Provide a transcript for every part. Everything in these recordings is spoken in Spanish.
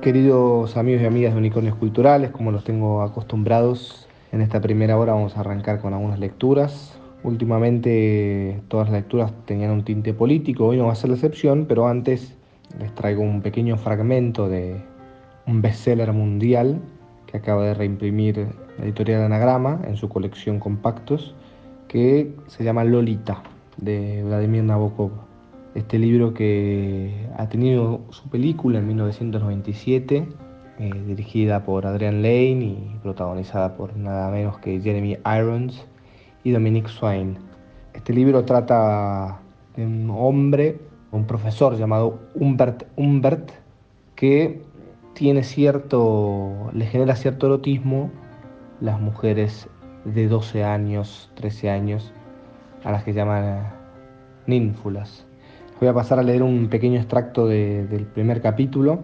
Queridos amigos y amigas de Unicornios Culturales, como los tengo acostumbrados, en esta primera hora vamos a arrancar con algunas lecturas. Últimamente todas las lecturas tenían un tinte político, hoy no va a ser la excepción, pero antes les traigo un pequeño fragmento de un bestseller mundial que acaba de reimprimir la editorial Anagrama en su colección Compactos, que se llama Lolita, de Vladimir Nabokov. Este libro que ha tenido su película en 1997, eh, dirigida por Adrian Lane y protagonizada por nada menos que Jeremy Irons y Dominique Swain. Este libro trata de un hombre, un profesor llamado Humbert Humbert, que tiene cierto, le genera cierto erotismo las mujeres de 12 años, 13 años, a las que llaman ninfulas. Voy a pasar a leer un pequeño extracto del primer capítulo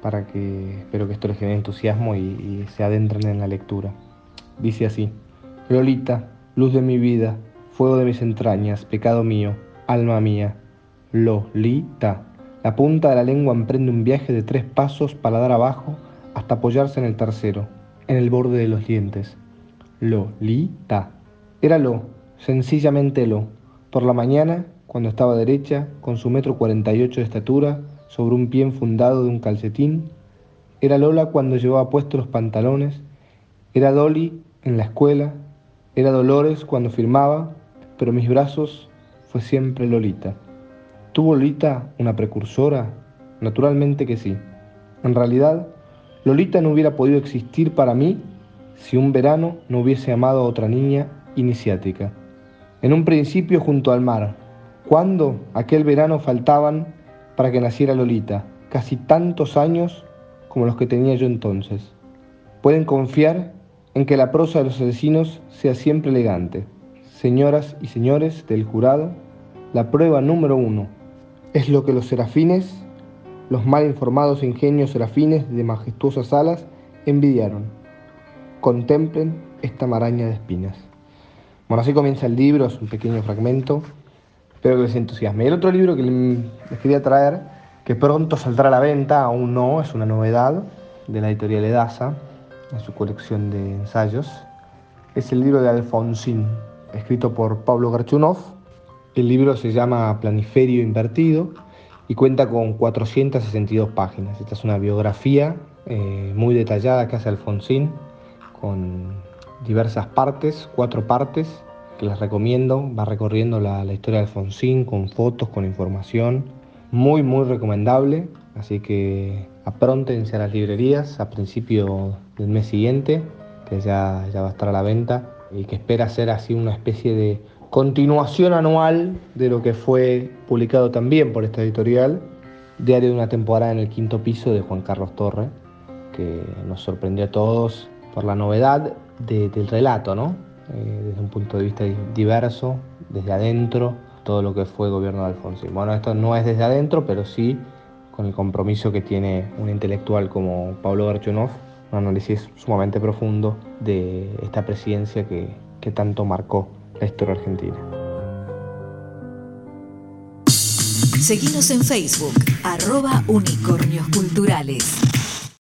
para que espero que esto les genere entusiasmo y, se adentren en la lectura. Dice así, Lolita, luz de mi vida, fuego de mis entrañas, pecado mío, alma mía, Lolita. La punta de la lengua emprende un viaje de tres pasos para dar abajo hasta apoyarse en el tercero, en el borde de los dientes. Lolita. Era lo, sencillamente lo. Por la mañana, cuando estaba derecha, con su metro cuarenta y ocho de estatura, sobre un pie enfundado de un calcetín. Era Lola cuando llevaba puestos los pantalones. Era Dolly en la escuela. Era Dolores cuando firmaba, pero mis brazos fue siempre Lolita. ¿Tuvo Lolita una precursora? Naturalmente que sí. En realidad, Lolita no hubiera podido existir para mí si un verano no hubiese amado a otra niña iniciática. En un principio junto al mar, cuando aquel verano faltaban para que naciera Lolita, casi tantos años como los que tenía yo entonces. Pueden confiar en que la prosa de los asesinos sea siempre elegante. Señoras y señores del jurado, la prueba número uno es lo que los serafines, los mal informados ingenios serafines de majestuosas alas, envidiaron. Contemplen esta maraña de espinas. Bueno, así comienza el libro, es un pequeño fragmento. Espero que les entusiasme. El otro libro que les quería traer, que pronto saldrá a la venta, aún no, es una novedad de la editorial Edasa, en su colección de ensayos, es el libro de Alfonsín, escrito por Pablo Garchunov el libro se llama Planiferio Invertido y cuenta con 462 páginas. Esta es una biografía eh, muy detallada que hace Alfonsín, con diversas partes, cuatro partes, que les recomiendo. Va recorriendo la, historia de Alfonsín con fotos, con información. Muy, muy recomendable. Así que apróntense a las librerías a principio del mes siguiente, que ya, ya va a estar a la venta y que espera ser así una especie de continuación anual de lo que fue publicado también por esta editorial, Diario de una temporada en el quinto piso de Juan Carlos Torre, que nos sorprendió a todos por la novedad del relato, ¿no? Eh, desde un punto de vista diverso, desde adentro, todo lo que fue el gobierno de Alfonsín. Bueno, esto no es desde adentro, pero sí con el compromiso que tiene un intelectual como Pablo Garchunov, un análisis sumamente profundo de esta presidencia que, que tanto marcó la historia argentina. Seguimos en Facebook, arroba unicornios culturales.